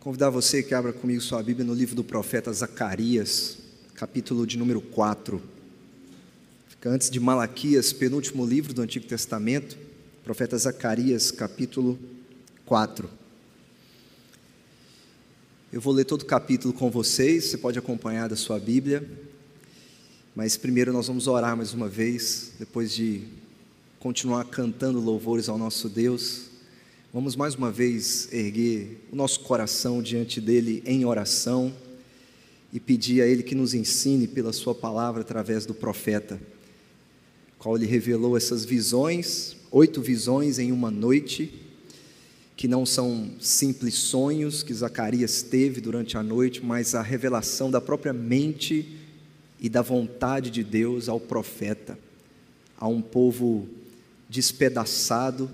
Convidar você que abra comigo sua Bíblia no livro do profeta Zacarias, capítulo de número 4. Fica antes de Malaquias, penúltimo livro do Antigo Testamento, profeta Zacarias, capítulo 4. Eu vou ler todo o capítulo com vocês, você pode acompanhar da sua Bíblia, mas primeiro nós vamos orar mais uma vez, depois de continuar cantando louvores ao nosso Deus. Vamos mais uma vez erguer o nosso coração diante dele em oração e pedir a ele que nos ensine pela sua palavra através do profeta, qual ele revelou essas visões, oito visões em uma noite, que não são simples sonhos que Zacarias teve durante a noite, mas a revelação da própria mente e da vontade de Deus ao profeta, a um povo despedaçado,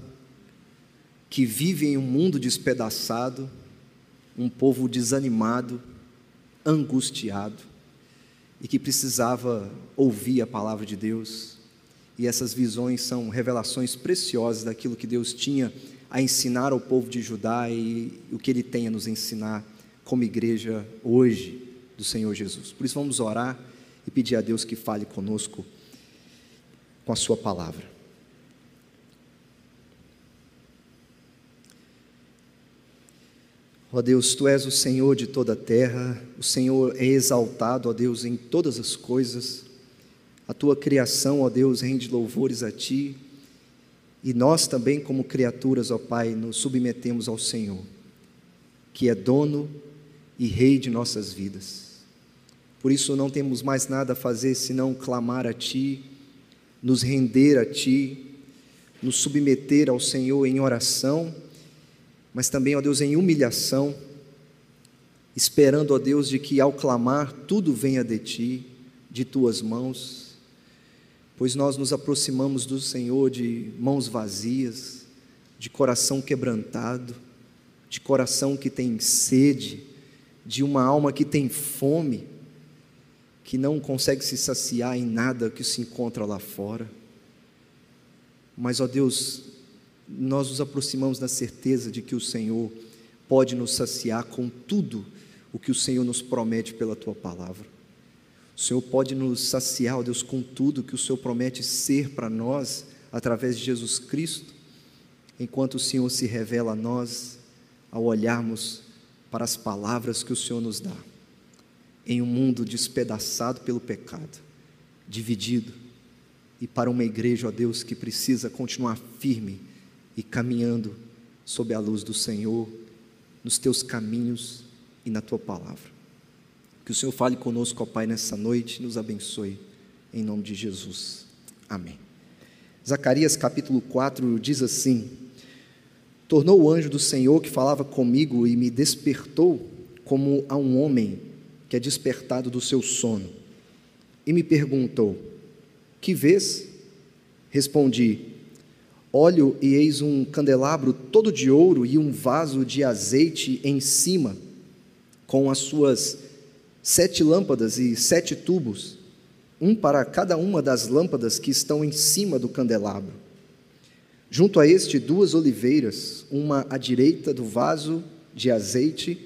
que vive em um mundo despedaçado, um povo desanimado, angustiado e que precisava ouvir a palavra de Deus. E essas visões são revelações preciosas daquilo que Deus tinha a ensinar ao povo de Judá e o que Ele tem a nos ensinar como igreja hoje do Senhor Jesus. Por isso vamos orar e pedir a Deus que fale conosco com a Sua palavra. Ó Deus, tu és o Senhor de toda a terra, o Senhor é exaltado, ó Deus, em todas as coisas. A tua criação, ó Deus, rende louvores a ti. E nós também, como criaturas, ó Pai, nos submetemos ao Senhor, que é dono e rei de nossas vidas. Por isso não temos mais nada a fazer senão clamar a Ti, nos render a Ti, nos submeter ao Senhor em oração mas também, ó Deus, em humilhação, esperando, ó Deus, de que ao clamar tudo venha de ti, de tuas mãos, pois nós nos aproximamos do Senhor de mãos vazias, de coração quebrantado, de coração que tem sede, de uma alma que tem fome, que não consegue se saciar em nada que se encontra lá fora. Mas, ó Deus, nós nos aproximamos da certeza de que o Senhor pode nos saciar com tudo o que o Senhor nos promete pela tua palavra. O Senhor pode nos saciar, ó Deus, com tudo que o Senhor promete ser para nós através de Jesus Cristo, enquanto o Senhor se revela a nós ao olharmos para as palavras que o Senhor nos dá. Em um mundo despedaçado pelo pecado, dividido, e para uma igreja, ó Deus, que precisa continuar firme e caminhando sob a luz do Senhor, nos teus caminhos e na tua palavra. Que o Senhor fale conosco, ó Pai, nessa noite e nos abençoe, em nome de Jesus. Amém. Zacarias capítulo 4 diz assim: Tornou o anjo do Senhor que falava comigo e me despertou como a um homem que é despertado do seu sono. E me perguntou: Que vês? Respondi: Olho e eis um candelabro todo de ouro e um vaso de azeite em cima, com as suas sete lâmpadas e sete tubos, um para cada uma das lâmpadas que estão em cima do candelabro. Junto a este, duas oliveiras, uma à direita do vaso de azeite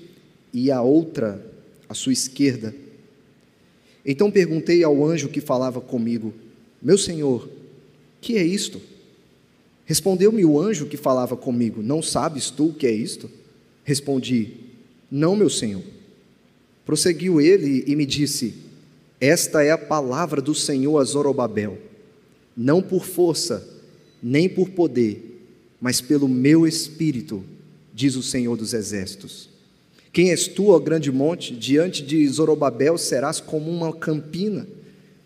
e a outra à sua esquerda. Então perguntei ao anjo que falava comigo: Meu senhor, que é isto? Respondeu-me o anjo que falava comigo: Não sabes tu o que é isto? Respondi: Não, meu senhor. Prosseguiu ele e me disse: Esta é a palavra do Senhor a Zorobabel, não por força, nem por poder, mas pelo meu espírito, diz o Senhor dos exércitos. Quem és tu, ó grande monte? Diante de Zorobabel serás como uma campina,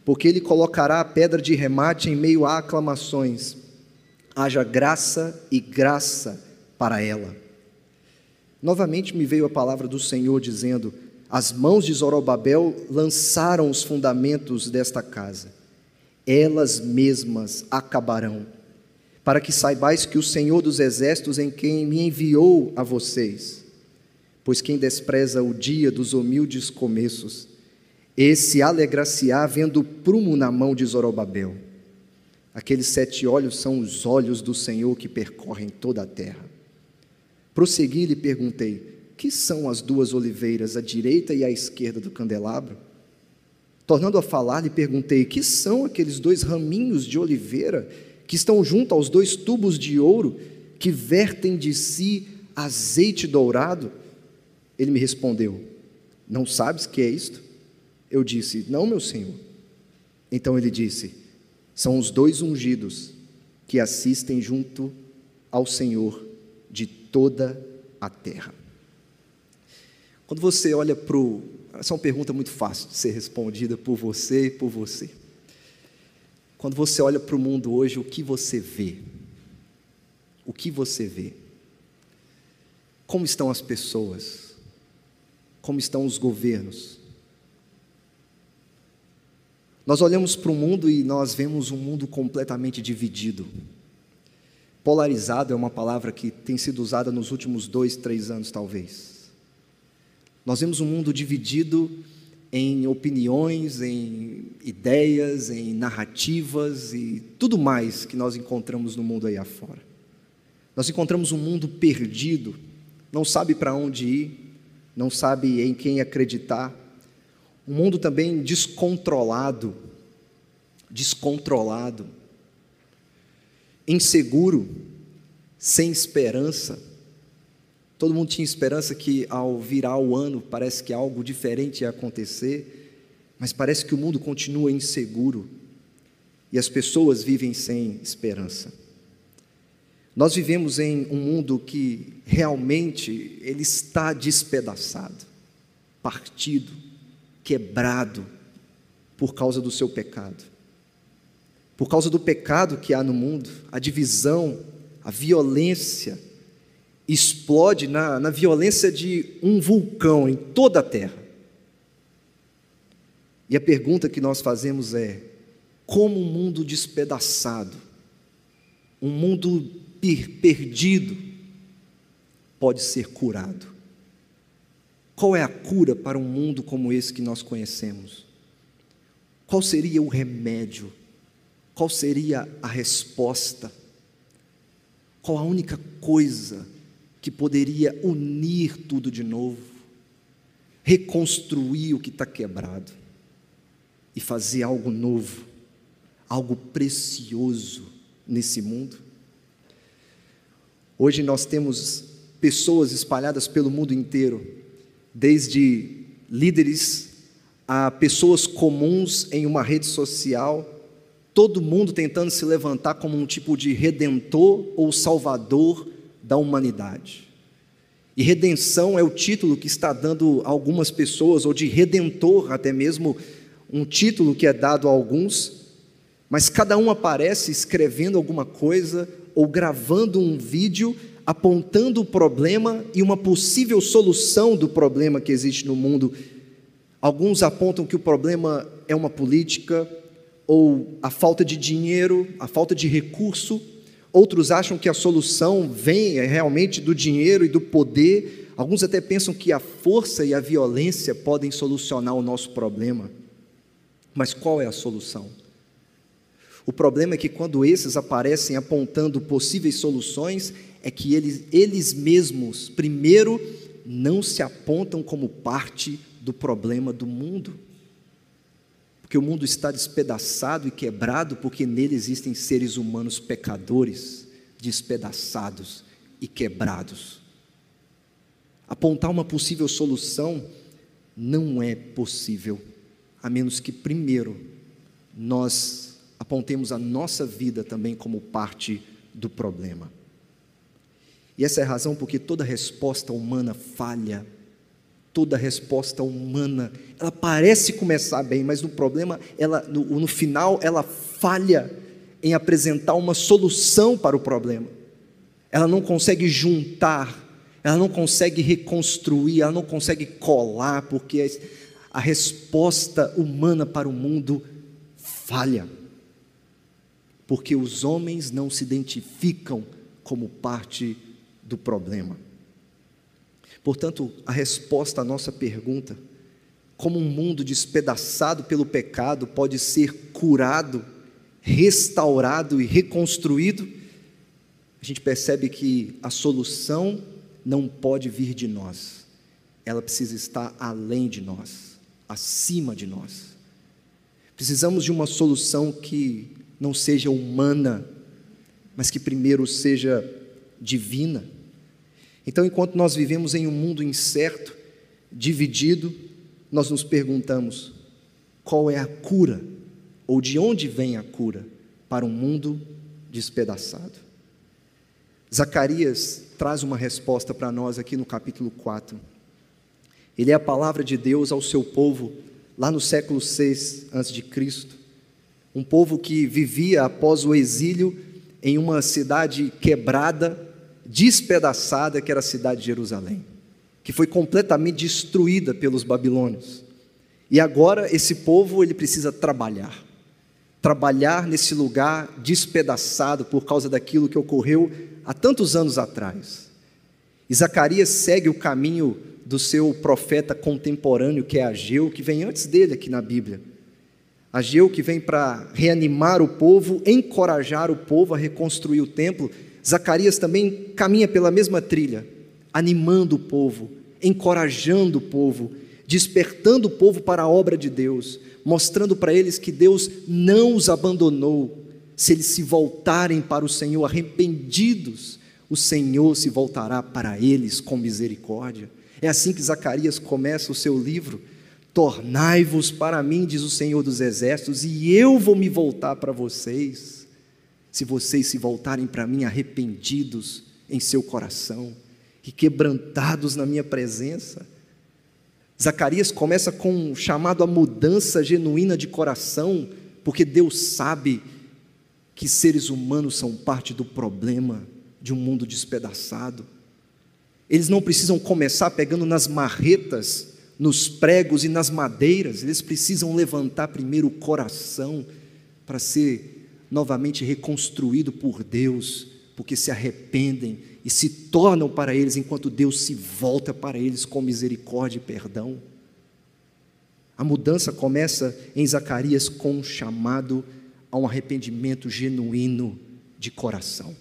porque ele colocará a pedra de remate em meio a aclamações haja graça e graça para ela. Novamente me veio a palavra do Senhor dizendo: As mãos de Zorobabel lançaram os fundamentos desta casa, elas mesmas acabarão, para que saibais que o Senhor dos exércitos em quem me enviou a vocês, pois quem despreza o dia dos humildes começos, esse alegra-se-á vendo o prumo na mão de Zorobabel. Aqueles sete olhos são os olhos do Senhor que percorrem toda a terra. Prossegui e lhe perguntei: Que são as duas oliveiras, a direita e a esquerda do candelabro? Tornando a falar, lhe perguntei: Que são aqueles dois raminhos de oliveira que estão junto aos dois tubos de ouro que vertem de si azeite dourado? Ele me respondeu: Não sabes que é isto? Eu disse: Não, meu senhor. Então ele disse: São os dois ungidos que assistem junto ao Senhor de toda a terra. Quando você olha para o. Essa é uma pergunta muito fácil de ser respondida por você e por você. Quando você olha para o mundo hoje, o que você vê? O que você vê? Como estão as pessoas? Como estão os governos? Nós olhamos para o mundo e nós vemos um mundo completamente dividido. Polarizado é uma palavra que tem sido usada nos últimos dois, três anos, talvez. Nós vemos um mundo dividido em opiniões, em ideias, em narrativas e tudo mais que nós encontramos no mundo aí afora. Nós encontramos um mundo perdido, não sabe para onde ir, não sabe em quem acreditar. Um mundo também descontrolado, descontrolado, inseguro, sem esperança Todo mundo tinha esperança que ao virar o ano parece que algo diferente ia acontecer, mas parece que o mundo continua inseguro e as pessoas vivem sem esperança. Nós vivemos em um mundo que realmente ele está despedaçado, partido, quebrado por causa do seu pecado. Por causa do pecado que há no mundo, a divisão, a violência, explode na, na violência de um vulcão em toda a Terra. E a pergunta que nós fazemos é: como um mundo despedaçado, um mundo per perdido, pode ser curado? Qual é a cura para um mundo como esse que nós conhecemos? Qual seria o remédio? Qual seria a resposta? Qual a única coisa que poderia unir tudo de novo, reconstruir o que está quebrado e fazer algo novo, algo precioso nesse mundo. Hoje nós temos pessoas espalhadas pelo mundo inteiro, desde líderes a pessoas comuns em uma rede social, todo mundo tentando se levantar como um tipo de redentor ou salvador da humanidade. E redenção é o título que está dando a algumas pessoas, ou de redentor, até mesmo um título que é dado a alguns, mas cada um aparece escrevendo alguma coisa ou gravando um vídeo apontando o problema e uma possível solução do problema que existe no mundo. Alguns apontam que o problema é uma política, ou a falta de dinheiro, a falta de recurso, Outros acham que a solução vem é, realmente do dinheiro e do poder. Alguns até pensam que a força e a violência podem solucionar o nosso problema. Mas qual é a solução? O problema é que quando esses aparecem apontando possíveis soluções, é que eles, eles mesmos, primeiro, não se apontam como parte do problema do mundo porque o mundo está despedaçado e quebrado, porque nele existem seres humanos pecadores, despedaçados e quebrados. Apontar uma possível solução não é possível, a menos que primeiro nós apontemos a nossa vida também como parte do problema. E essa é a razão porque toda resposta humana falha toda resposta humana. Ela parece começar bem, mas no problema, ela, no, no final, ela falha em apresentar uma solução para o problema. Ela não consegue juntar, ela não consegue reconstruir, ela não consegue colar, porque a resposta humana para o mundo falha. Porque os homens não se identificam como parte do problema. Portanto, a resposta à nossa pergunta, como um mundo despedaçado pelo pecado pode ser curado, restaurado e reconstruído, a gente percebe que a solução não pode vir de nós. ela precisa estar além de nós, acima de nós. Precisamos de uma solução que não seja humana, mas que primeiro seja divina. Então, enquanto nós vivemos em um mundo incerto, dividido, nós nos perguntamos: qual é a cura? Ou de onde vem a cura para um mundo despedaçado? Zacarias traz uma resposta para nós aqui no capítulo 4. Ele é a palavra de Deus ao seu povo lá no século 6 a.C. Um povo que vivia após o exílio em uma cidade quebrada, despedaçada, que era a cidade de Jerusalém, que foi completamente destruída pelos babilônios. E agora esse povo ele precisa trabalhar. Trabalhar nesse lugar despedaçado por causa daquilo que ocorreu há tantos anos atrás. E Zacarias segue o caminho do seu profeta contemporâneo, que é Ageu, que vem antes dele aqui na Bíblia. Ageu que vem para reanimar o povo, encorajar o povo a reconstruir o templo. Zacarias também caminha pela mesma trilha, animando o povo, encorajando o povo, despertando o povo para a obra de Deus, mostrando para eles que Deus não os abandonou. Se eles se voltarem para o Senhor arrependidos, o Senhor se voltará para eles com misericórdia. É assim que Zacarias começa o seu livro. Tornai-vos para mim, diz o Senhor dos Exércitos, e eu vou me voltar para vocês, se vocês se voltarem para mim arrependidos em seu coração e quebrantados na minha presença. Zacarias começa com um chamado à mudança genuína de coração, porque Deus sabe que seres humanos são parte do problema de um mundo despedaçado. Eles não precisam começar pegando nas marretas, nos pregos e nas madeiras, eles precisam levantar primeiro o coração para ser novamente reconstruído por Deus, porque se arrependem e se tornam para eles enquanto Deus se volta para eles com misericórdia e perdão. A mudança começa em Zacarias com um chamado a um arrependimento genuíno de coração.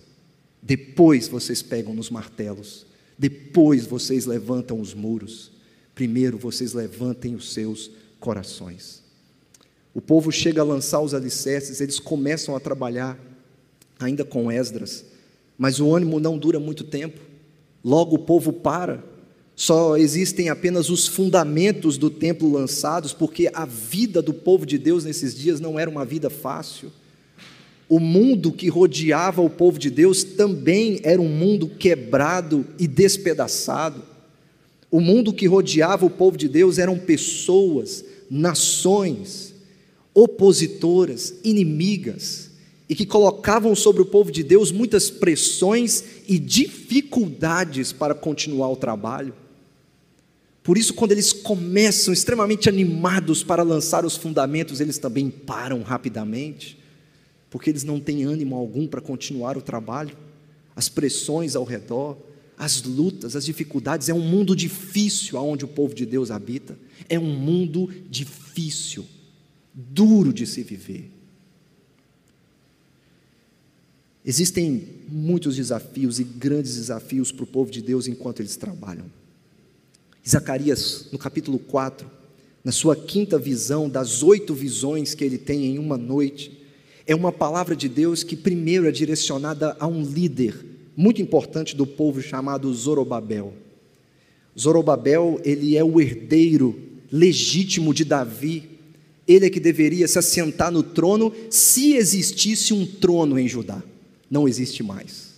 Depois vocês pegam nos martelos depois vocês levantam os muros. Primeiro vocês levantem os seus corações. O povo chega a lançar os alicerces, eles começam a trabalhar, ainda com Esdras, mas o ânimo não dura muito tempo. Logo o povo para. Só existem apenas os fundamentos do templo lançados, porque a vida do povo de Deus nesses dias não era uma vida fácil o mundo que rodeava o povo de Deus também era um mundo quebrado e despedaçado. O mundo que rodeava o povo de Deus eram pessoas, nações, opositoras, inimigas, e que colocavam sobre o povo de Deus muitas pressões e dificuldades para continuar o trabalho. Por isso, quando eles começam extremamente animados para lançar os fundamentos, eles também param rapidamente porque eles não têm ânimo algum para continuar o trabalho, as pressões ao redor, as lutas, as dificuldades. É um mundo difícil aonde o povo de Deus habita. É um mundo difícil, duro de se viver. Existem muitos desafios e grandes desafios para o povo de Deus enquanto eles trabalham. Zacarias, no capítulo 4, na sua quinta visão, das oito visões que ele tem em uma noite, é uma palavra de Deus que primeiro é direcionada a um líder muito importante do povo chamado Zorobabel. Zorobabel, ele é o herdeiro legítimo de Davi. Ele é que deveria se assentar no trono se existisse um trono em Judá. Não existe mais.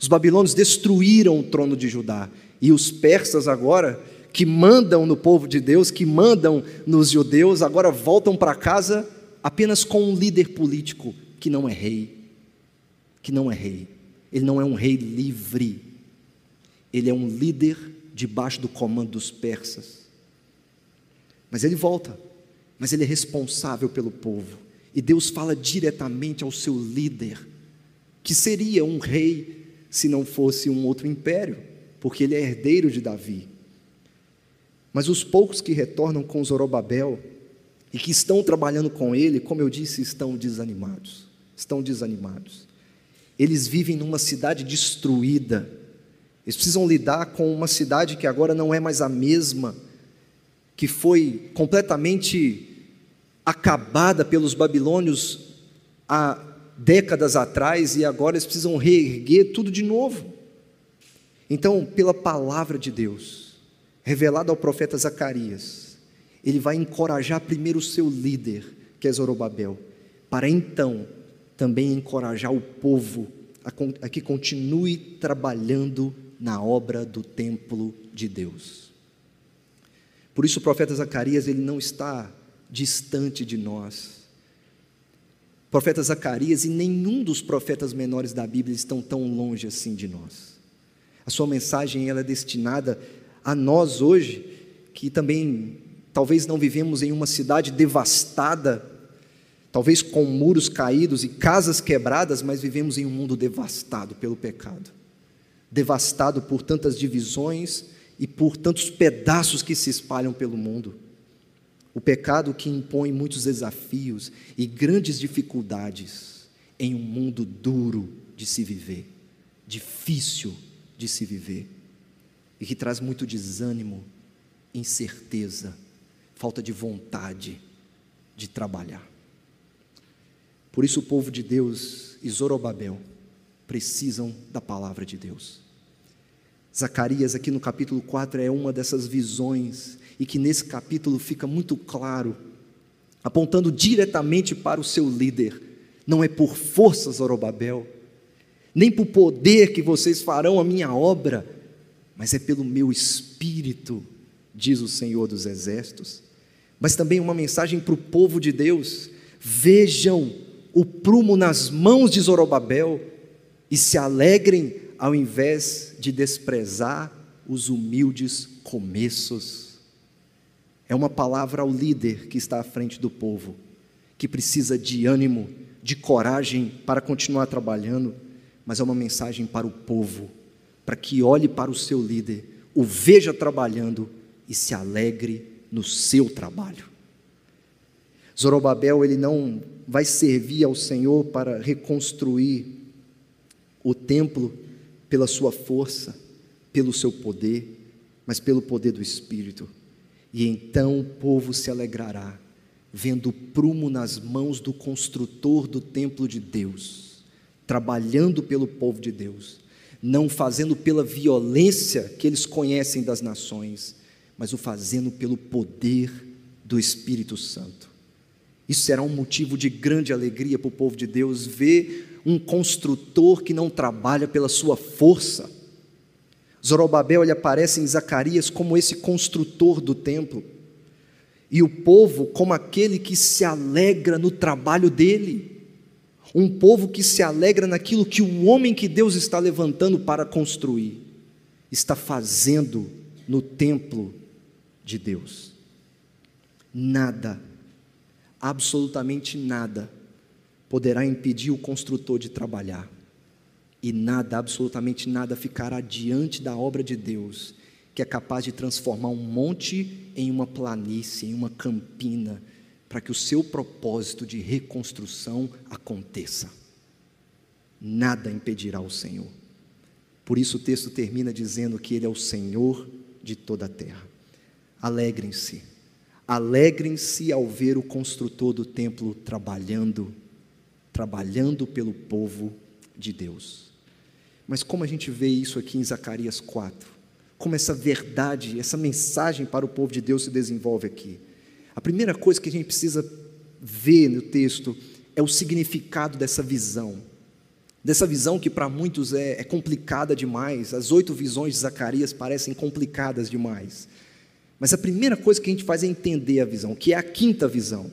Os babilônios destruíram o trono de Judá e os persas agora que mandam no povo de Deus, que mandam nos judeus, agora voltam para casa apenas com um líder político que não é rei, que não é rei. Ele não é um rei livre. Ele é um líder debaixo do comando dos persas. Mas ele volta, mas ele é responsável pelo povo. E Deus fala diretamente ao seu líder, que seria um rei se não fosse um outro império, porque ele é herdeiro de Davi. Mas os poucos que retornam com Zorobabel, e que estão trabalhando com ele, como eu disse, estão desanimados. Estão desanimados. Eles vivem numa cidade destruída. Eles precisam lidar com uma cidade que agora não é mais a mesma, que foi completamente acabada pelos babilônios há décadas atrás e agora eles precisam reerguer tudo de novo. Então, pela palavra de Deus, revelada ao profeta Zacarias, ele vai encorajar primeiro o seu líder, que é Zorobabel, para então também encorajar o povo a, que continue trabalhando na obra do templo de Deus. Por isso o profeta Zacarias ele não está distante de nós. O profeta Zacarias e nenhum dos profetas menores da Bíblia estão tão longe assim de nós. A sua mensagem ela é destinada a nós hoje, que também talvez não vivemos em uma cidade devastada, talvez com muros caídos e casas quebradas, mas vivemos em um mundo devastado pelo pecado devastado por tantas divisões e por tantos pedaços que se espalham pelo mundo. O pecado que impõe muitos desafios e grandes dificuldades em um mundo duro de se viver, difícil de se viver, e que traz muito desânimo, incerteza, falta de vontade de trabalhar. Por isso o povo de Deus e Zorobabel precisam da palavra de Deus. Zacarias, aqui no capítulo 4, é uma dessas visões, e que nesse capítulo fica muito claro, apontando diretamente para o seu líder: não é por força, Zorobabel, nem por poder que vocês farão a minha obra, mas é pelo meu espírito, diz o Senhor dos Exércitos. Mas também uma mensagem para o povo de Deus: vejam o prumo nas mãos de Zorobabel e se alegrem ao invés de desprezar os humildes começos. É uma palavra ao líder que está à frente do povo, que precisa de ânimo, de coragem para continuar trabalhando, mas é uma mensagem para o povo, para que olhe para o seu líder, o veja trabalhando e se alegre no seu trabalho. Zorobabel, ele não vai servir ao Senhor para reconstruir o templo pela sua força, pelo seu poder, mas pelo poder do Espírito. E então o povo se alegrará, vendo o prumo nas mãos do construtor do templo de Deus, trabalhando pelo povo de Deus, não fazendo pela violência que eles conhecem das nações, mas o fazendo pelo poder do Espírito Santo. Isso será um motivo de grande alegria para o povo de Deus ver um construtor que não trabalha pela sua força. Zorobabel ele aparece em Zacarias como esse construtor do templo, e o povo como aquele que se alegra no trabalho dele, um povo que se alegra naquilo que o homem que Deus está levantando para construir, está fazendo no templo de Deus. Nada, absolutamente nada, poderá impedir o construtor de trabalhar. E nada, absolutamente nada, ficará diante da obra de Deus, que é capaz de transformar um monte em uma planície, em uma campina, para que o seu propósito de reconstrução aconteça. Nada impedirá o Senhor. Por isso o texto termina dizendo que Ele é o Senhor de toda a terra. Alegrem-se, alegrem-se ao ver o construtor do templo trabalhando trabalhando pelo povo de Deus. Mas como a gente vê isso aqui em Zacarias 4? Como essa verdade, essa mensagem para o povo de Deus se desenvolve aqui? A primeira coisa que a gente precisa ver no texto é o significado dessa visão. Dessa visão que para muitos é, é complicada demais, as oito visões de Zacarias parecem complicadas demais. Mas a primeira coisa que a gente faz é entender a visão, que é a quinta visão.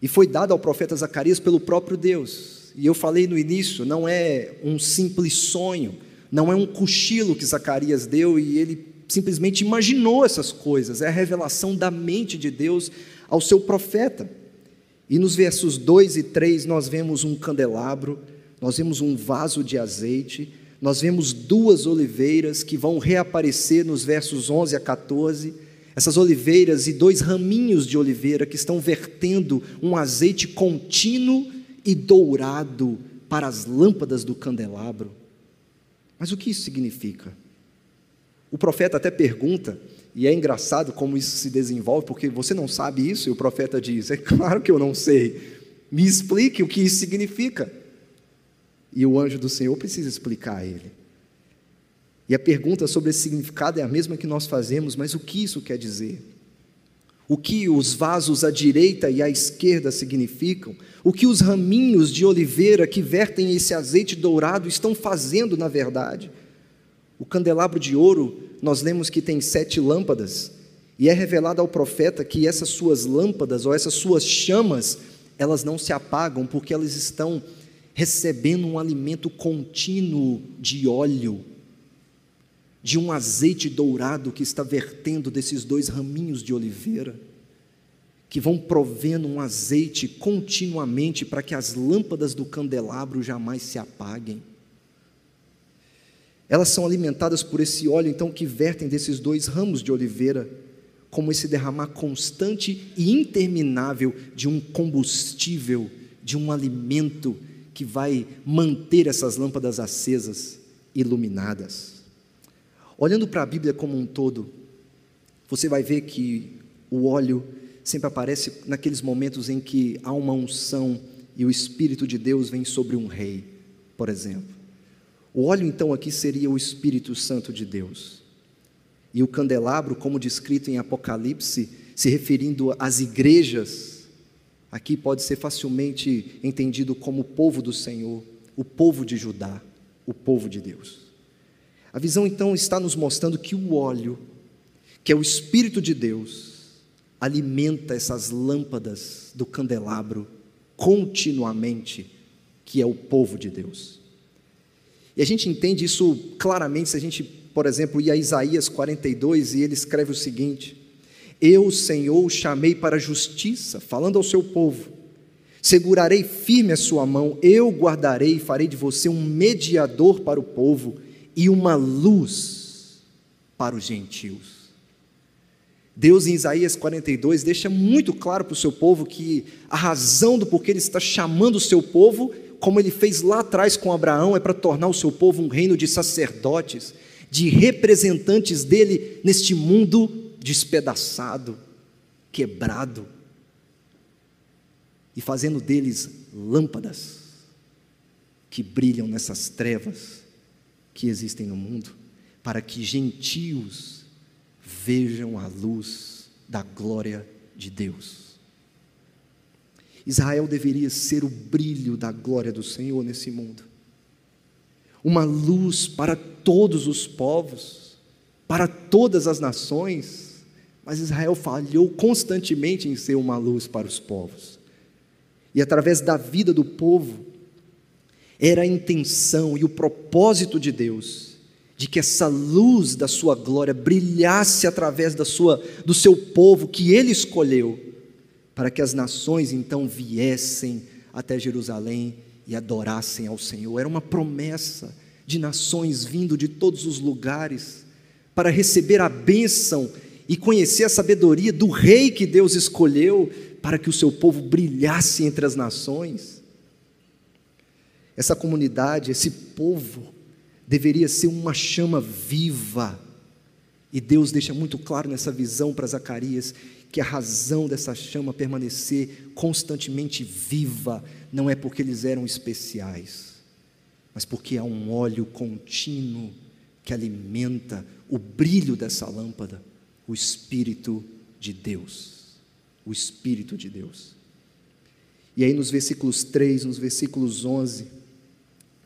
E foi dado ao profeta Zacarias pelo próprio Deus. E eu falei no início, não é um simples sonho, não é um cochilo que Zacarias deu e ele simplesmente imaginou essas coisas, é a revelação da mente de Deus ao seu profeta. E nos versos 2 e 3 nós vemos um candelabro, nós vemos um vaso de azeite, nós vemos duas oliveiras que vão reaparecer nos versos 11 a 14 essas oliveiras e dois raminhos de oliveira que estão vertendo um azeite contínuo e dourado para as lâmpadas do candelabro. Mas o que isso significa? O profeta até pergunta, e é engraçado como isso se desenvolve, porque você não sabe isso, e o profeta diz: É claro que eu não sei, me explique o que isso significa. E o anjo do Senhor precisa explicar a ele. E a pergunta sobre esse significado é a mesma que nós fazemos, mas o que isso quer dizer? O que os vasos à direita e à esquerda significam? O que os raminhos de oliveira que vertem esse azeite dourado estão fazendo, na verdade? O candelabro de ouro, nós lemos que tem sete lâmpadas, e é revelado ao profeta que essas suas lâmpadas ou essas suas chamas, elas não se apagam porque elas estão recebendo um alimento contínuo de óleo, de um azeite dourado que está vertendo desses dois raminhos de oliveira, que vão provendo um azeite continuamente para que as lâmpadas do candelabro jamais se apaguem. Elas são alimentadas por esse óleo, então, que vertem desses dois ramos de oliveira, como esse derramar constante e interminável de um combustível, de um alimento que vai manter essas lâmpadas acesas, iluminadas. Olhando para a Bíblia como um todo, você vai ver que o óleo sempre aparece naqueles momentos em que há uma unção e o Espírito de Deus vem sobre um rei, por exemplo. O óleo, então, aqui seria o Espírito Santo de Deus. E o candelabro, como descrito em Apocalipse, se referindo às igrejas, aqui pode ser facilmente entendido como o povo do Senhor, o povo de Judá, o povo de Deus. A visão, então, está nos mostrando que o óleo, que é o Espírito de Deus, alimenta essas lâmpadas do candelabro continuamente, que é o povo de Deus. E a gente entende isso claramente se a gente, por exemplo, ir a Isaías 42 e ele escreve o seguinte: Eu, Senhor, o chamei para a justiça, falando ao seu povo. Segurarei firme a sua mão, eu guardarei e farei de você um mediador para o povo e uma luz para os gentios. Deus em Isaías 42 deixa muito claro para o seu povo que a razão do porquê ele está chamando o seu povo como ele fez lá atrás com Abraão, é para tornar o seu povo um reino de sacerdotes, de representantes dele neste mundo despedaçado, quebrado, e fazendo deles lâmpadas que brilham nessas trevas que existem no mundo, para que gentios vejam a luz da glória de Deus. Israel deveria ser o brilho da glória do Senhor nesse mundo. Uma luz para todos os povos, para todas as nações, mas Israel falhou constantemente em ser uma luz para os povos. E através da vida do povo, era a intenção e o propósito de Deus de que essa luz da sua glória brilhasse através da sua do seu povo que ele escolheu para que as nações então viessem até Jerusalém e adorassem ao Senhor. Era uma promessa de nações vindo de todos os lugares para receber a bênção e conhecer a sabedoria do rei que Deus escolheu para que o seu povo brilhasse entre as nações. Essa comunidade, esse povo, deveria ser uma chama viva. E Deus deixa muito claro nessa visão para Zacarias que a razão dessa chama permanecer constantemente viva não é porque eles eram especiais, mas porque há um óleo contínuo que alimenta o brilho dessa lâmpada, o Espírito de Deus. O Espírito de Deus. E aí, nos versículos 3, nos versículos 11,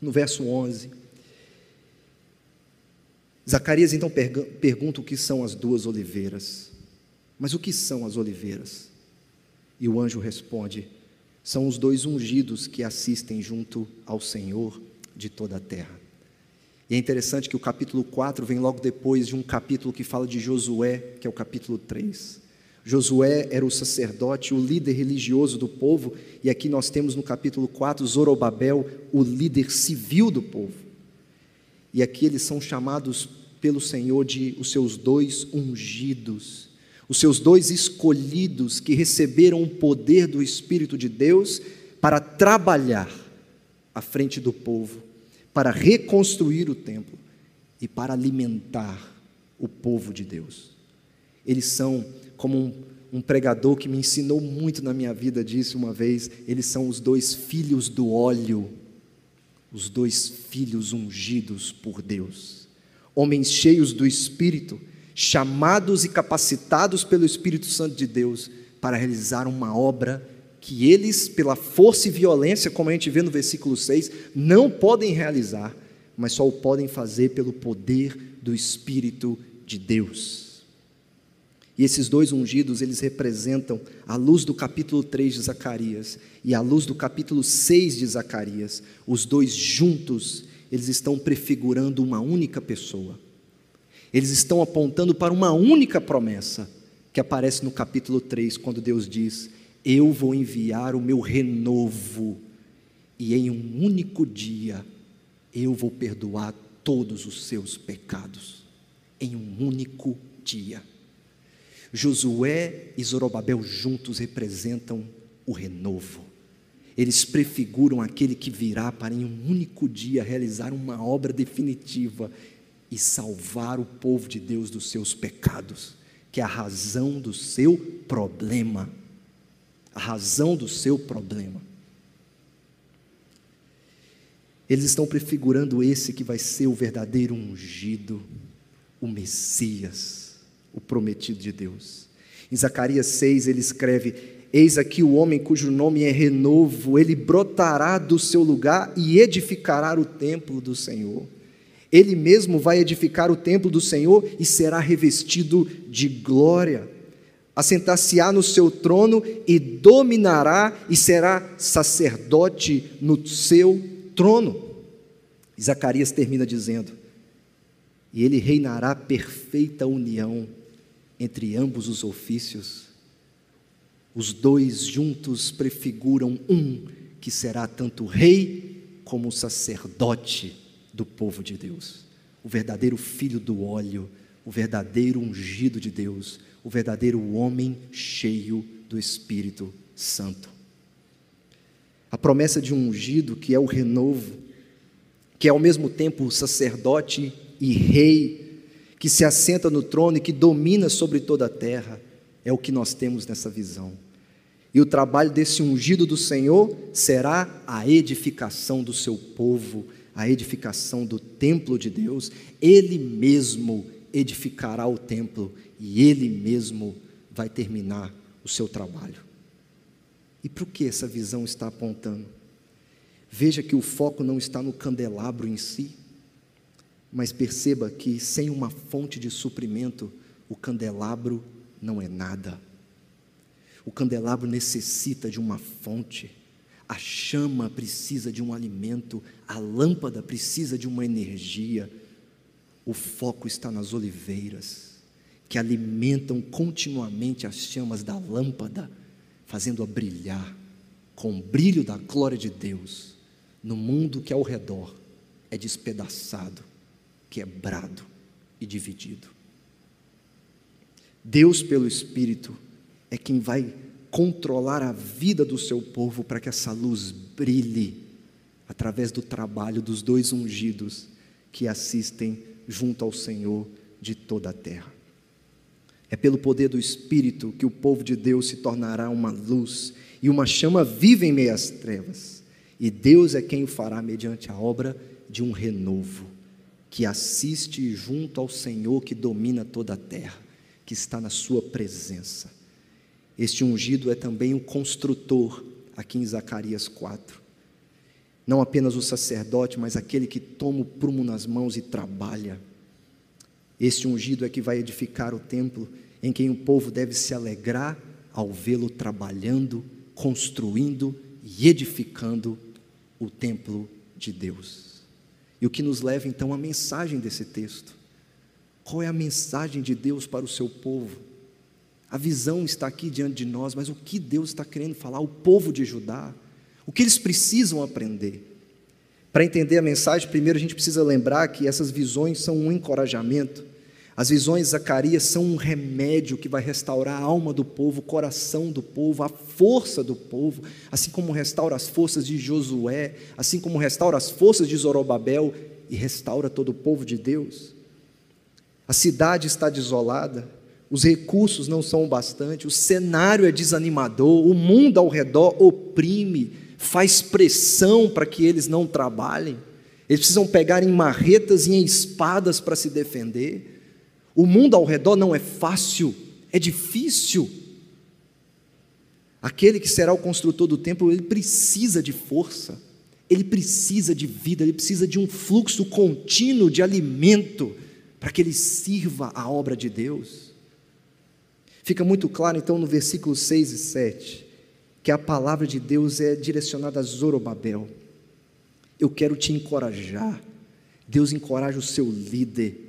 no verso 11, Zacarias então pergunta o que são as duas oliveiras. Mas o que são as oliveiras? E o anjo responde: são os dois ungidos que assistem junto ao Senhor de toda a terra. E é interessante que o capítulo 4 vem logo depois de um capítulo que fala de Josué, que é o capítulo 3. Josué era o sacerdote, o líder religioso do povo, e aqui nós temos no capítulo 4 Zorobabel, o líder civil do povo. E aqui eles são chamados pelo Senhor de os seus dois ungidos os seus dois escolhidos que receberam o poder do Espírito de Deus para trabalhar à frente do povo, para reconstruir o templo e para alimentar o povo de Deus. Eles são como um, um pregador que me ensinou muito na minha vida disse uma vez, eles são os dois filhos do óleo, os dois filhos ungidos por Deus. Homens cheios do Espírito, chamados e capacitados pelo Espírito Santo de Deus para realizar uma obra que eles, pela força e violência, como a gente vê no versículo 6, não podem realizar, mas só o podem fazer pelo poder do Espírito de Deus. E esses dois ungidos, eles representam a luz do capítulo 3 de Zacarias e a luz do capítulo 6 de Zacarias. Os dois juntos, eles estão prefigurando uma única pessoa. Eles estão apontando para uma única promessa que aparece no capítulo 3, quando Deus diz: eu vou enviar o meu renovo, e em um único dia eu vou perdoar todos os seus pecados. Em um único dia. Josué e Zorobabel juntos representam o renovo. Eles prefiguram aquele que virá para em um único dia realizar uma obra definitiva e salvar o povo de Deus dos seus pecados, que é a razão do seu problema a razão do seu problema. Eles estão prefigurando esse que vai ser o verdadeiro ungido, o Messias, o prometido de Deus. Em Zacarias 6 ele escreve: Eis aqui o homem cujo nome é renovo, ele brotará do seu lugar e edificará o templo do Senhor. Ele mesmo vai edificar o templo do Senhor e será revestido de glória assentar-se-á no seu trono e dominará e será sacerdote no seu trono. E Zacarias termina dizendo: E ele reinará perfeita união entre ambos os ofícios. Os dois juntos prefiguram um que será tanto rei como sacerdote do povo de Deus, o verdadeiro filho do óleo, o verdadeiro ungido de Deus, o verdadeiro homem cheio do Espírito Santo. A promessa de um ungido, que é o renovo, que é ao mesmo tempo sacerdote e rei, que se assenta no trono e que domina sobre toda a terra, é o que nós temos nessa visão. E o trabalho desse ungido do Senhor será a edificação do seu povo, a edificação do templo de Deus, ele mesmo edificará o templo e ele mesmo vai terminar o seu trabalho. E para o que essa visão está apontando? Veja que o foco não está no candelabro em si, mas perceba que sem uma fonte de suprimento, o candelabro não é nada. O candelabro necessita de uma fonte, a chama precisa de um alimento, a lâmpada precisa de uma energia. O foco está nas oliveiras que alimentam continuamente as chamas da lâmpada, fazendo-a brilhar com o brilho da glória de Deus no mundo que ao redor é despedaçado, quebrado e dividido. Deus, pelo Espírito, é quem vai controlar a vida do seu povo para que essa luz brilhe através do trabalho dos dois ungidos que assistem junto ao Senhor de toda a terra. É pelo poder do Espírito que o povo de Deus se tornará uma luz e uma chama viva em meio às trevas. E Deus é quem o fará mediante a obra de um renovo, que assiste junto ao Senhor que domina toda a terra, que está na sua presença. Este ungido é também o construtor, aqui em Zacarias 4. Não apenas o sacerdote, mas aquele que toma o prumo nas mãos e trabalha. Este ungido é que vai edificar o templo em quem o povo deve se alegrar ao vê-lo trabalhando, construindo e edificando o templo de Deus. E o que nos leva então à mensagem desse texto. Qual é a mensagem de Deus para o seu povo? A visão está aqui diante de nós, mas o que Deus está querendo falar ao povo de Judá? O que eles precisam aprender? Para entender a mensagem, primeiro a gente precisa lembrar que essas visões são um encorajamento as visões de Zacarias são um remédio que vai restaurar a alma do povo, o coração do povo, a força do povo, assim como restaura as forças de Josué, assim como restaura as forças de Zorobabel e restaura todo o povo de Deus. A cidade está desolada, os recursos não são o bastante, o cenário é desanimador, o mundo ao redor oprime, faz pressão para que eles não trabalhem. Eles precisam pegar em marretas e em espadas para se defender. O mundo ao redor não é fácil, é difícil. Aquele que será o construtor do templo, ele precisa de força, ele precisa de vida, ele precisa de um fluxo contínuo de alimento para que ele sirva a obra de Deus. Fica muito claro então no versículo 6 e 7 que a palavra de Deus é direcionada a Zorobabel. Eu quero te encorajar. Deus encoraja o seu líder.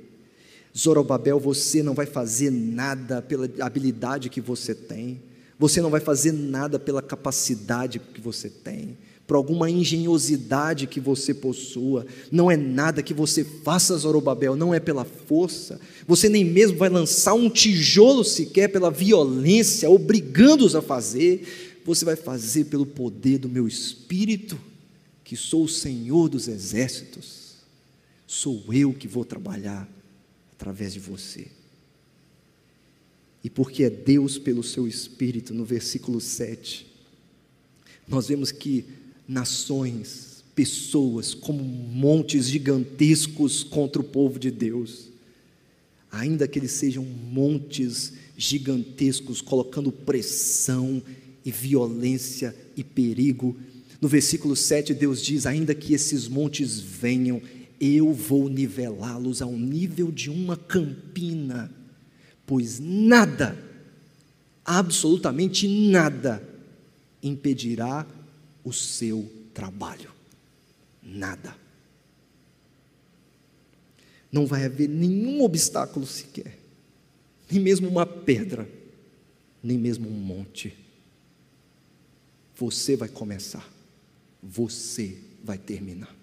Zorobabel, você não vai fazer nada pela habilidade que você tem. Você não vai fazer nada pela capacidade que você tem. Por alguma engenhosidade que você possua, não é nada que você faça, Zorobabel, não é pela força, você nem mesmo vai lançar um tijolo sequer pela violência, obrigando-os a fazer, você vai fazer pelo poder do meu espírito, que sou o Senhor dos exércitos, sou eu que vou trabalhar através de você. E porque é Deus pelo seu espírito, no versículo 7, nós vemos que nações, pessoas como montes gigantescos contra o povo de Deus, ainda que eles sejam montes gigantescos, colocando pressão e violência e perigo. No versículo 7, Deus diz: ainda que esses montes venham, eu vou nivelá-los ao nível de uma campina, pois nada, absolutamente nada, impedirá o seu trabalho. Nada. Não vai haver nenhum obstáculo sequer, nem mesmo uma pedra, nem mesmo um monte. Você vai começar, você vai terminar.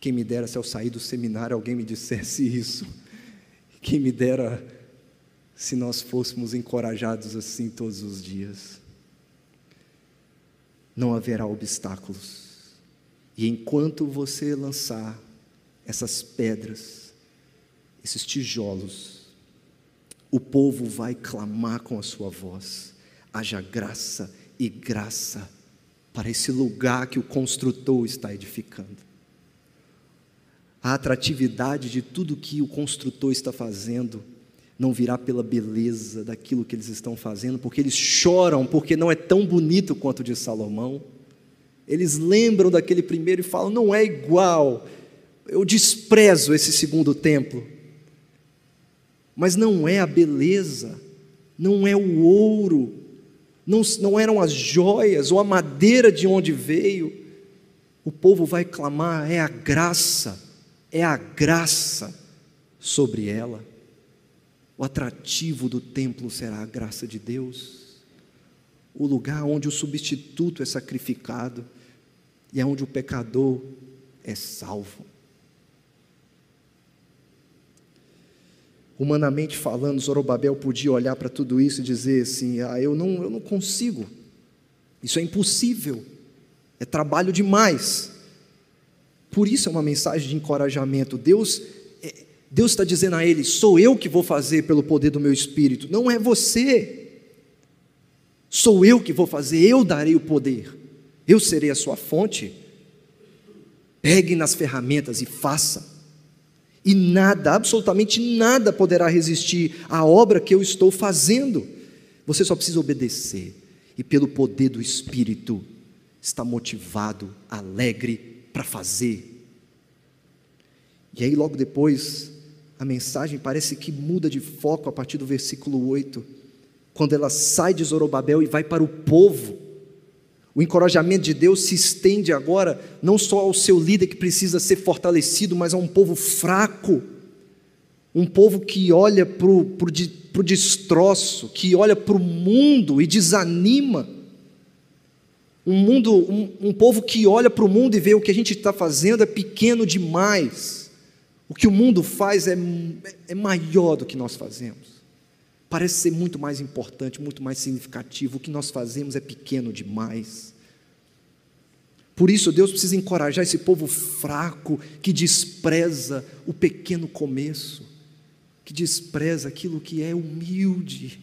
Quem me dera se ao sair do seminário alguém me dissesse isso. Quem me dera se nós fôssemos encorajados assim todos os dias não haverá obstáculos. E enquanto você lançar essas pedras, esses tijolos, o povo vai clamar com a sua voz: haja graça e graça para esse lugar que o construtor está edificando. A atratividade de tudo que o construtor está fazendo não virá pela beleza daquilo que eles estão fazendo, porque eles choram porque não é tão bonito quanto o de Salomão. Eles lembram daquele primeiro e falam: não é igual. Eu desprezo esse segundo templo. Mas não é a beleza, não é o ouro, não, não eram as joias ou a madeira de onde veio. O povo vai clamar: é a graça, é a graça sobre ela. O atrativo do templo será a graça de Deus, o lugar onde o substituto é sacrificado e é onde o pecador é salvo. Humanamente falando, Zorobabel podia olhar para tudo isso e dizer assim: ah, eu não, eu não consigo, isso é impossível, é trabalho demais. Por isso é uma mensagem de encorajamento. Deus Deus está dizendo a ele: sou eu que vou fazer pelo poder do meu espírito, não é você. Sou eu que vou fazer, eu darei o poder, eu serei a sua fonte. Pegue nas ferramentas e faça. E nada, absolutamente nada poderá resistir à obra que eu estou fazendo. Você só precisa obedecer e, pelo poder do Espírito, está motivado, alegre para fazer. E aí, logo depois, a mensagem parece que muda de foco a partir do versículo 8, quando ela sai de Zorobabel e vai para o povo. O encorajamento de Deus se estende agora não só ao seu líder que precisa ser fortalecido, mas a um povo fraco, um povo que olha para o destroço, que olha para o mundo e desanima. Um mundo, um, um povo que olha para o mundo e vê o que a gente está fazendo é pequeno demais. O que o mundo faz é, é maior do que nós fazemos. Parece ser muito mais importante, muito mais significativo. O que nós fazemos é pequeno demais. Por isso, Deus precisa encorajar esse povo fraco que despreza o pequeno começo. que despreza aquilo que é humilde.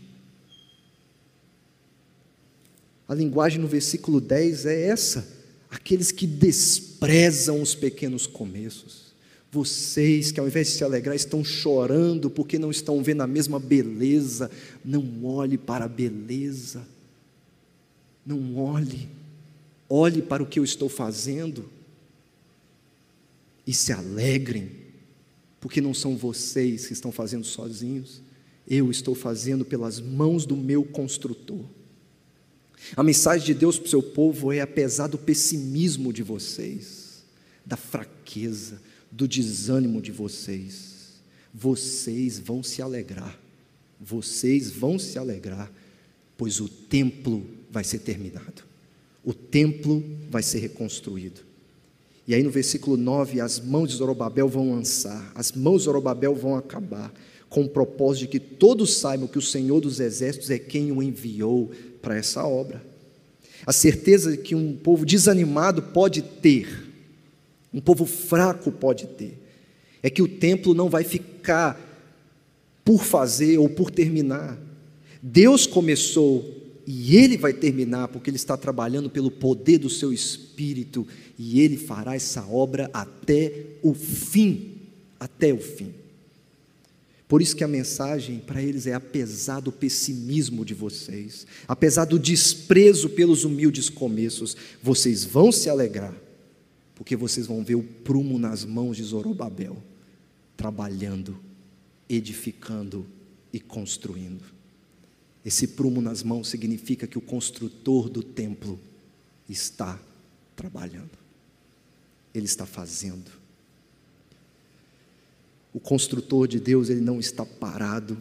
A linguagem no versículo 10 é essa: aqueles que desprezam os pequenos começos. Vocês que ao invés de se alegrar estão chorando porque não estão vendo a mesma beleza, não olhe para a beleza, não olhe, olhe para o que eu estou fazendo. E se alegrem, porque não são vocês que estão fazendo sozinhos, eu estou fazendo pelas mãos do meu construtor. A mensagem de Deus para o seu povo é apesar do pessimismo de vocês, da fraqueza, do desânimo de vocês, vocês vão se alegrar, vocês vão se alegrar, pois o templo vai ser terminado, o templo vai ser reconstruído. E aí no versículo 9, as mãos de Zorobabel vão lançar, as mãos de Zorobabel vão acabar, com o propósito de que todos saibam que o Senhor dos Exércitos é quem o enviou para essa obra. A certeza que um povo desanimado pode ter um povo fraco pode ter, é que o templo não vai ficar por fazer ou por terminar. Deus começou e Ele vai terminar, porque Ele está trabalhando pelo poder do seu Espírito e Ele fará essa obra até o fim. Até o fim. Por isso que a mensagem para eles é apesar do pessimismo de vocês, apesar do desprezo pelos humildes começos, vocês vão se alegrar porque vocês vão ver o prumo nas mãos de Zorobabel, trabalhando, edificando e construindo. Esse prumo nas mãos significa que o construtor do templo está trabalhando, ele está fazendo. O construtor de Deus, ele não está parado,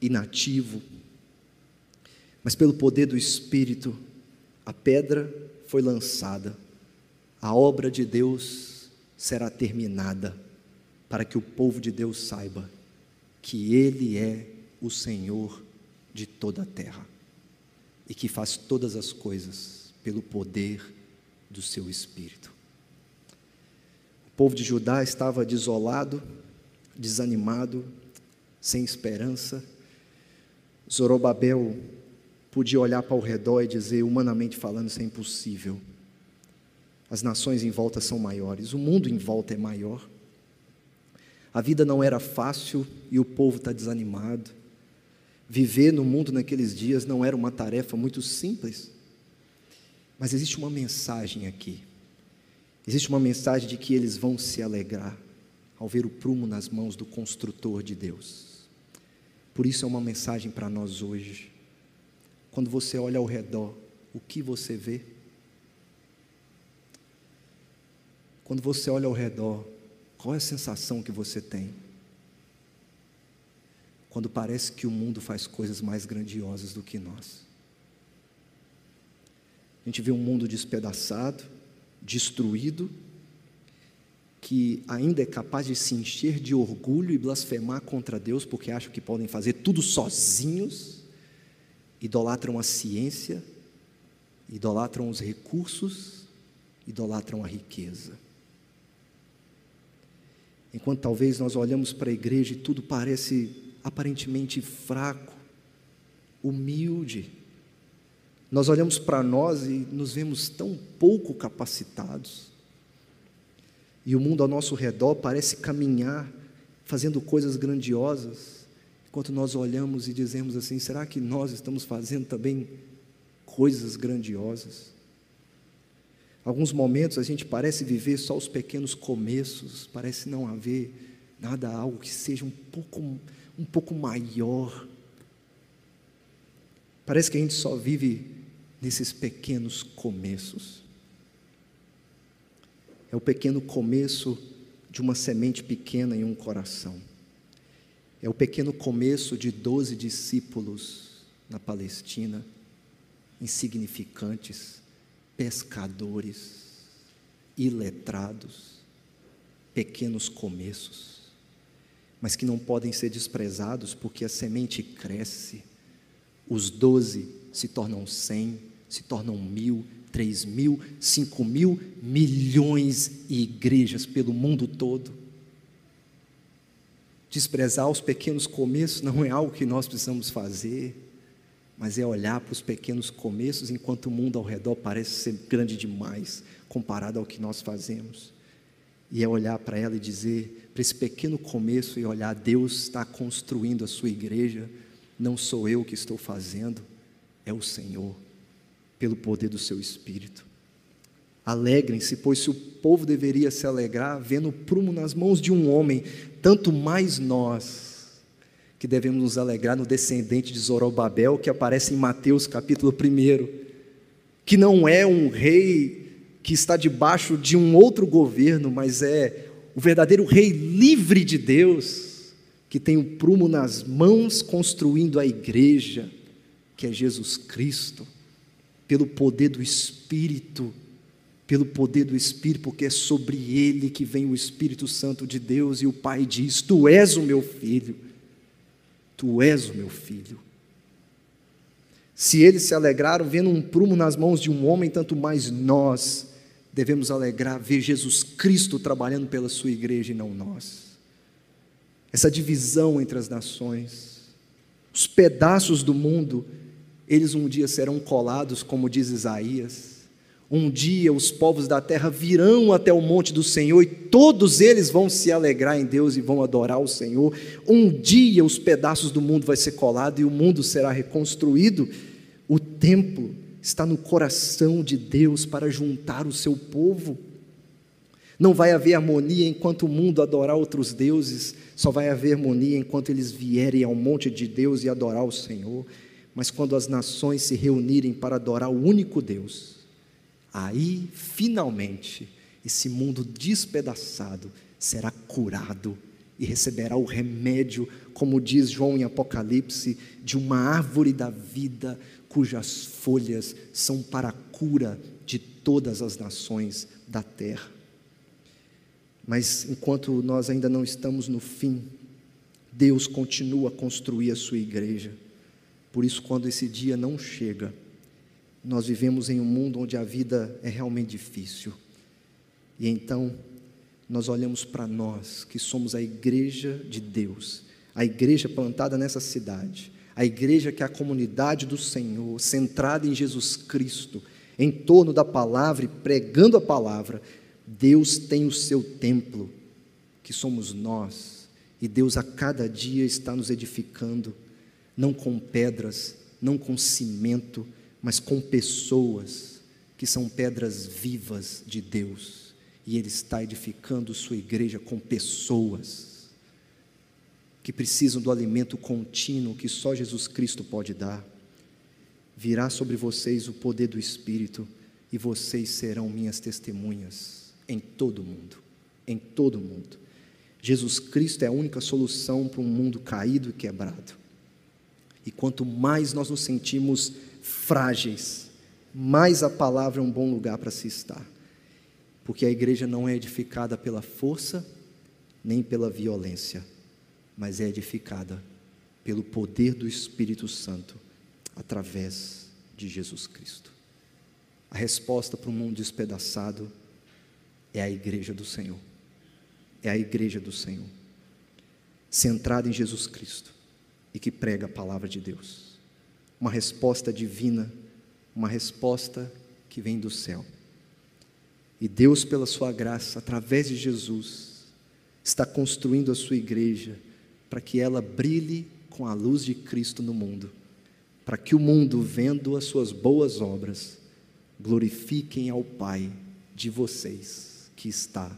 inativo, mas pelo poder do Espírito, a pedra foi lançada a obra de Deus será terminada, para que o povo de Deus saiba que Ele é o Senhor de toda a terra e que faz todas as coisas pelo poder do seu Espírito. O povo de Judá estava desolado, desanimado, sem esperança. Zorobabel podia olhar para o redor e dizer, humanamente falando, isso é impossível as nações em volta são maiores, o mundo em volta é maior. A vida não era fácil e o povo está desanimado. Viver no mundo naqueles dias não era uma tarefa muito simples. Mas existe uma mensagem aqui. Existe uma mensagem de que eles vão se alegrar ao ver o prumo nas mãos do construtor de Deus. Por isso é uma mensagem para nós hoje. Quando você olha ao redor, o que você vê? Quando você olha ao redor, qual é a sensação que você tem? Quando parece que o mundo faz coisas mais grandiosas do que nós. A gente vê um mundo despedaçado, destruído, que ainda é capaz de se encher de orgulho e blasfemar contra Deus porque acham que podem fazer tudo sozinhos, idolatram a ciência, idolatram os recursos, idolatram a riqueza. Enquanto talvez nós olhamos para a igreja e tudo parece aparentemente fraco, humilde, nós olhamos para nós e nos vemos tão pouco capacitados. E o mundo ao nosso redor parece caminhar, fazendo coisas grandiosas, enquanto nós olhamos e dizemos assim: será que nós estamos fazendo também coisas grandiosas? Alguns momentos a gente parece viver só os pequenos começos, parece não haver nada, algo que seja um pouco, um pouco maior. Parece que a gente só vive nesses pequenos começos. É o pequeno começo de uma semente pequena em um coração. É o pequeno começo de doze discípulos na Palestina, insignificantes, pescadores, iletrados, pequenos começos, mas que não podem ser desprezados porque a semente cresce, os doze se tornam cem, se tornam mil, três mil, cinco mil, milhões e igrejas pelo mundo todo. Desprezar os pequenos começos não é algo que nós precisamos fazer, mas é olhar para os pequenos começos enquanto o mundo ao redor parece ser grande demais comparado ao que nós fazemos. E é olhar para ela e dizer, para esse pequeno começo e olhar, Deus está construindo a sua igreja, não sou eu que estou fazendo, é o Senhor, pelo poder do seu Espírito. Alegrem-se, pois se o povo deveria se alegrar vendo o prumo nas mãos de um homem, tanto mais nós, que devemos nos alegrar no descendente de Zorobabel, que aparece em Mateus capítulo 1, que não é um rei que está debaixo de um outro governo, mas é o verdadeiro rei livre de Deus, que tem o prumo nas mãos construindo a igreja, que é Jesus Cristo, pelo poder do Espírito pelo poder do Espírito, porque é sobre ele que vem o Espírito Santo de Deus, e o Pai diz: Tu és o meu filho, tu és o meu filho. Se eles se alegraram vendo um prumo nas mãos de um homem, tanto mais nós devemos alegrar ver Jesus Cristo trabalhando pela sua igreja e não nós. Essa divisão entre as nações, os pedaços do mundo, eles um dia serão colados, como diz Isaías um dia os povos da terra virão até o monte do Senhor e todos eles vão se alegrar em Deus e vão adorar o Senhor. Um dia os pedaços do mundo vai ser colado e o mundo será reconstruído. O templo está no coração de Deus para juntar o seu povo. Não vai haver harmonia enquanto o mundo adorar outros deuses, só vai haver harmonia enquanto eles vierem ao monte de Deus e adorar o Senhor. Mas quando as nações se reunirem para adorar o único Deus, Aí, finalmente, esse mundo despedaçado será curado e receberá o remédio, como diz João em Apocalipse, de uma árvore da vida cujas folhas são para a cura de todas as nações da terra. Mas enquanto nós ainda não estamos no fim, Deus continua a construir a sua igreja. Por isso, quando esse dia não chega, nós vivemos em um mundo onde a vida é realmente difícil. E então, nós olhamos para nós, que somos a igreja de Deus, a igreja plantada nessa cidade, a igreja que é a comunidade do Senhor, centrada em Jesus Cristo, em torno da palavra e pregando a palavra. Deus tem o seu templo, que somos nós, e Deus a cada dia está nos edificando, não com pedras, não com cimento, mas com pessoas que são pedras vivas de Deus. E Ele está edificando sua igreja com pessoas que precisam do alimento contínuo que só Jesus Cristo pode dar. Virá sobre vocês o poder do Espírito e vocês serão minhas testemunhas em todo o mundo. Em todo o mundo. Jesus Cristo é a única solução para um mundo caído e quebrado. E quanto mais nós nos sentimos frágeis, mais a palavra é um bom lugar para se estar. Porque a igreja não é edificada pela força, nem pela violência, mas é edificada pelo poder do Espírito Santo, através de Jesus Cristo. A resposta para um mundo despedaçado é a igreja do Senhor. É a igreja do Senhor, centrada em Jesus Cristo e que prega a palavra de Deus uma resposta divina, uma resposta que vem do céu. E Deus, pela sua graça, através de Jesus, está construindo a sua igreja para que ela brilhe com a luz de Cristo no mundo, para que o mundo, vendo as suas boas obras, glorifiquem ao Pai de vocês que está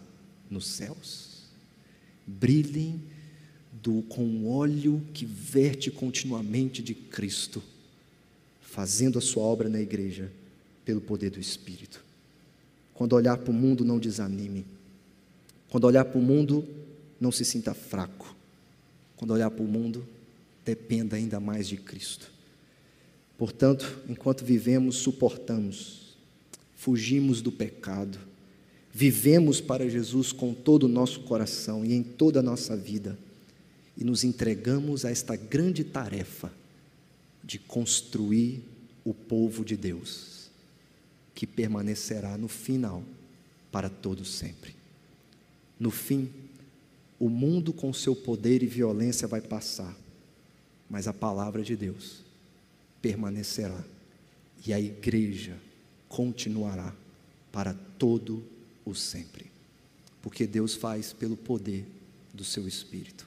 nos céus. Brilhem do, com o óleo que verte continuamente de Cristo fazendo a sua obra na igreja pelo poder do Espírito. Quando olhar para o mundo, não desanime. Quando olhar para o mundo, não se sinta fraco. Quando olhar para o mundo, dependa ainda mais de Cristo. Portanto, enquanto vivemos, suportamos, fugimos do pecado, vivemos para Jesus com todo o nosso coração e em toda a nossa vida, e nos entregamos a esta grande tarefa de construir o povo de Deus, que permanecerá no final para todo sempre. No fim, O mundo com seu poder e violência vai passar, mas a palavra de Deus permanecerá e a igreja continuará para todo o sempre. Porque Deus faz pelo poder do seu espírito.